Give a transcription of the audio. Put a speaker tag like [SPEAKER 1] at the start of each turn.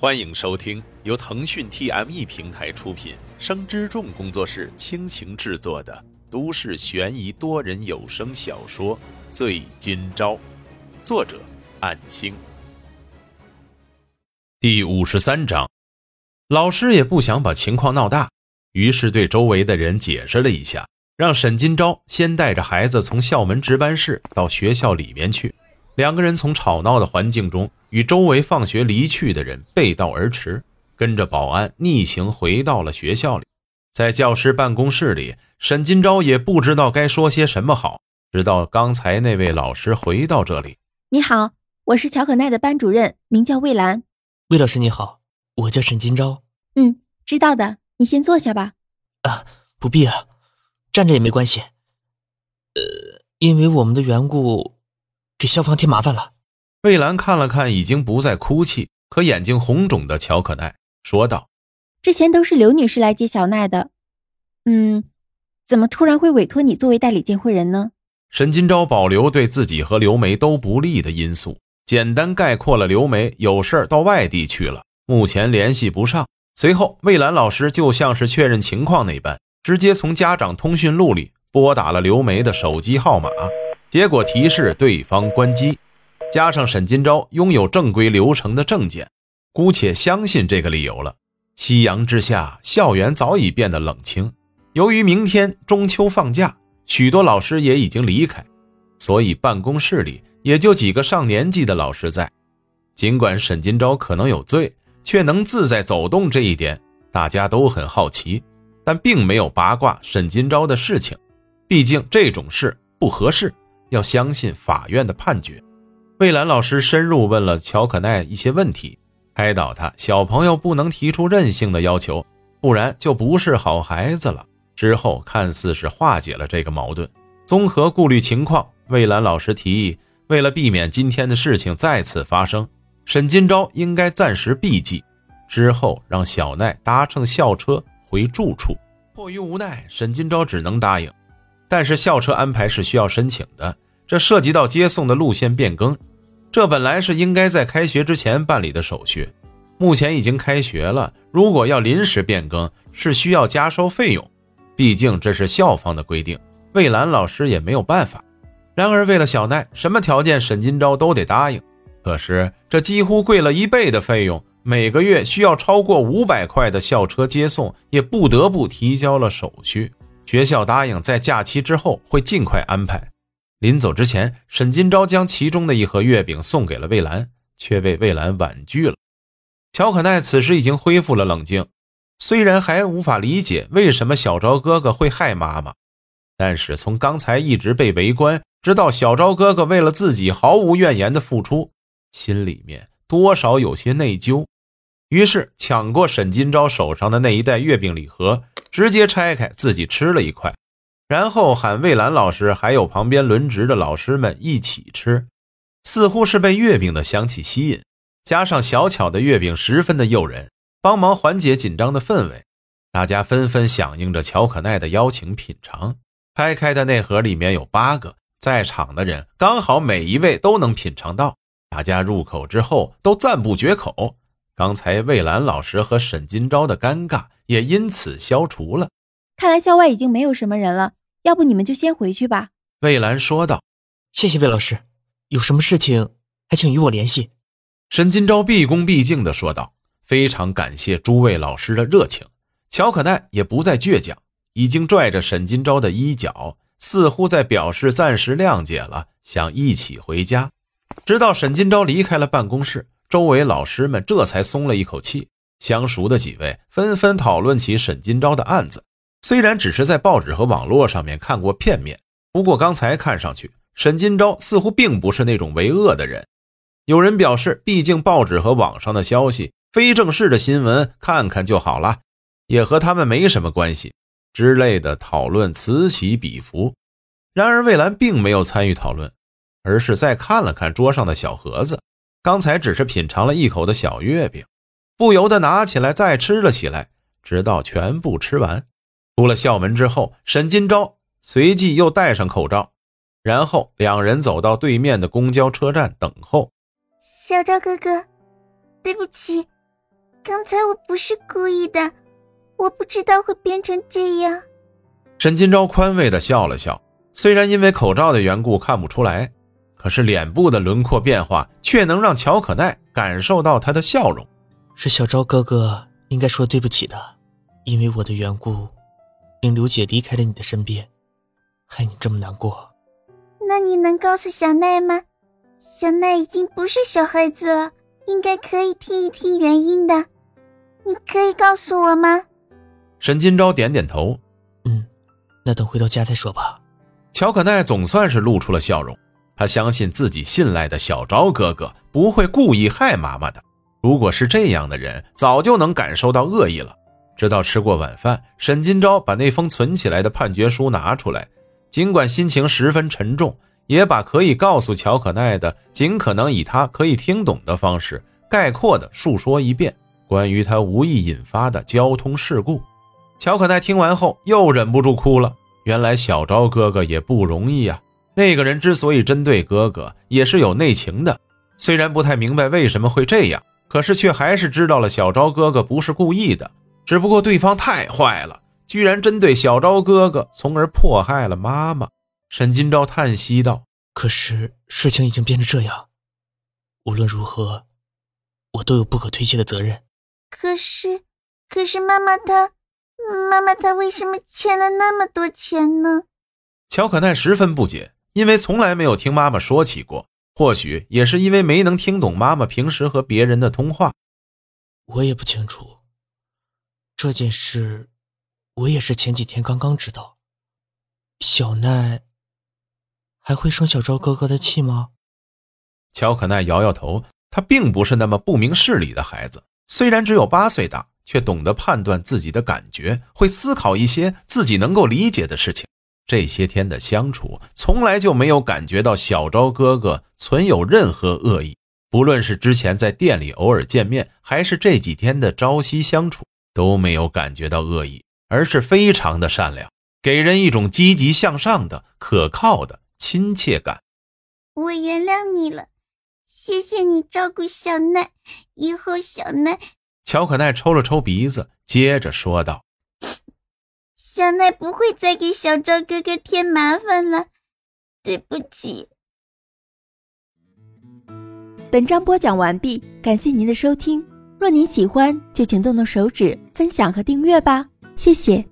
[SPEAKER 1] 欢迎收听由腾讯 TME 平台出品、生之众工作室倾情制作的都市悬疑多人有声小说《醉今朝》，作者：暗星。第五十三章，老师也不想把情况闹大，于是对周围的人解释了一下，让沈今朝先带着孩子从校门值班室到学校里面去。两个人从吵闹的环境中与周围放学离去的人背道而驰，跟着保安逆行回到了学校里。在教师办公室里，沈金钊也不知道该说些什么好。直到刚才那位老师回到这里，
[SPEAKER 2] 你好，我是乔可奈的班主任，名叫魏兰。
[SPEAKER 3] 魏老师你好，我叫沈金钊。
[SPEAKER 2] 嗯，知道的，你先坐下吧。
[SPEAKER 3] 啊，不必了，站着也没关系。呃，因为我们的缘故。给消防添麻烦了。
[SPEAKER 1] 魏兰看了看已经不再哭泣、可眼睛红肿的乔可奈，说道：“
[SPEAKER 2] 之前都是刘女士来接小奈的，嗯，怎么突然会委托你作为代理监护人呢？”
[SPEAKER 1] 沈金钊保留对自己和刘梅都不利的因素，简单概括了刘梅有事儿到外地去了，目前联系不上。随后，魏兰老师就像是确认情况那般，直接从家长通讯录里拨打了刘梅的手机号码。结果提示对方关机，加上沈金钊拥有正规流程的证件，姑且相信这个理由了。夕阳之下，校园早已变得冷清。由于明天中秋放假，许多老师也已经离开，所以办公室里也就几个上年纪的老师在。尽管沈金钊可能有罪，却能自在走动这一点，大家都很好奇，但并没有八卦沈金钊的事情，毕竟这种事不合适。要相信法院的判决。魏兰老师深入问了乔可奈一些问题，开导他：小朋友不能提出任性的要求，不然就不是好孩子了。之后看似是化解了这个矛盾。综合顾虑情况，魏兰老师提议，为了避免今天的事情再次发生，沈金钊应该暂时避忌，之后让小奈搭乘校车回住处。迫于无奈，沈金钊只能答应。但是校车安排是需要申请的，这涉及到接送的路线变更，这本来是应该在开学之前办理的手续，目前已经开学了，如果要临时变更，是需要加收费用，毕竟这是校方的规定，魏兰老师也没有办法。然而为了小奈，什么条件沈金钊都得答应，可是这几乎贵了一倍的费用，每个月需要超过五百块的校车接送，也不得不提交了手续。学校答应在假期之后会尽快安排。临走之前，沈金钊将其中的一盒月饼送给了魏兰，却被魏兰婉拒了。乔可奈此时已经恢复了冷静，虽然还无法理解为什么小昭哥哥会害妈妈，但是从刚才一直被围观，直到小昭哥哥为了自己毫无怨言的付出，心里面多少有些内疚。于是抢过沈金钊手上的那一袋月饼礼盒，直接拆开自己吃了一块，然后喊魏兰老师还有旁边轮值的老师们一起吃，似乎是被月饼的香气吸引，加上小巧的月饼十分的诱人，帮忙缓解紧张的氛围，大家纷纷响应着乔可奈的邀请品尝。拆开的那盒里面有八个，在场的人刚好每一位都能品尝到，大家入口之后都赞不绝口。刚才魏兰老师和沈金钊的尴尬也因此消除了。
[SPEAKER 2] 看来校外已经没有什么人了，要不你们就先回去吧。”
[SPEAKER 1] 魏兰说道。
[SPEAKER 3] “谢谢魏老师，有什么事情还请与我联系。”
[SPEAKER 1] 沈金钊毕恭毕敬地说道。非常感谢诸位老师的热情。乔可奈也不再倔强，已经拽着沈金钊的衣角，似乎在表示暂时谅解了，想一起回家。直到沈金钊离开了办公室。周围老师们这才松了一口气，相熟的几位纷纷讨论起沈金钊的案子。虽然只是在报纸和网络上面看过片面，不过刚才看上去，沈金钊似乎并不是那种为恶的人。有人表示，毕竟报纸和网上的消息，非正式的新闻看看就好了，也和他们没什么关系之类的讨论此起彼伏。然而，魏兰并没有参与讨论，而是再看了看桌上的小盒子。刚才只是品尝了一口的小月饼，不由得拿起来再吃了起来，直到全部吃完。出了校门之后，沈金钊随即又戴上口罩，然后两人走到对面的公交车站等候。
[SPEAKER 4] 小昭哥哥，对不起，刚才我不是故意的，我不知道会变成这样。
[SPEAKER 1] 沈金钊宽慰的笑了笑，虽然因为口罩的缘故看不出来，可是脸部的轮廓变化却能让乔可奈感受到他的笑容。
[SPEAKER 3] 是小昭哥哥应该说对不起的，因为我的缘故，令刘姐离开了你的身边，害你这么难过。
[SPEAKER 4] 那你能告诉小奈吗？小奈已经不是小孩子了，应该可以听一听原因的。你可以告诉我吗？
[SPEAKER 1] 沈金钊点点头，
[SPEAKER 3] 嗯，那等回到家再说吧。
[SPEAKER 1] 乔可奈总算是露出了笑容，他相信自己信赖的小昭哥哥不会故意害妈妈的。如果是这样的人，早就能感受到恶意了。直到吃过晚饭，沈金钊把那封存起来的判决书拿出来，尽管心情十分沉重，也把可以告诉乔可奈的，尽可能以他可以听懂的方式，概括的述说一遍关于他无意引发的交通事故。乔可奈听完后又忍不住哭了。原来小昭哥哥也不容易呀。那个人之所以针对哥哥，也是有内情的。虽然不太明白为什么会这样。可是却还是知道了小昭哥哥不是故意的，只不过对方太坏了，居然针对小昭哥哥，从而迫害了妈妈。沈金钊叹息道：“
[SPEAKER 3] 可是事情已经变成这样，无论如何，我都有不可推卸的责任。
[SPEAKER 4] 可是，可是妈妈她，妈妈她为什么欠了那么多钱呢？”
[SPEAKER 1] 乔可奈十分不解，因为从来没有听妈妈说起过。或许也是因为没能听懂妈妈平时和别人的通话，
[SPEAKER 3] 我也不清楚。这件事，我也是前几天刚刚知道。小奈还会生小昭哥哥的气吗？
[SPEAKER 1] 乔可奈摇摇头，他并不是那么不明事理的孩子，虽然只有八岁大，却懂得判断自己的感觉，会思考一些自己能够理解的事情。这些天的相处，从来就没有感觉到小昭哥哥存有任何恶意。不论是之前在店里偶尔见面，还是这几天的朝夕相处，都没有感觉到恶意，而是非常的善良，给人一种积极向上的、可靠的亲切感。
[SPEAKER 4] 我原谅你了，谢谢你照顾小奈。以后小奈……
[SPEAKER 1] 乔可奈抽了抽鼻子，接着说道。
[SPEAKER 4] 小奈不会再给小昭哥哥添麻烦了，对不起。
[SPEAKER 2] 本章播讲完毕，感谢您的收听。若您喜欢，就请动动手指分享和订阅吧，谢谢。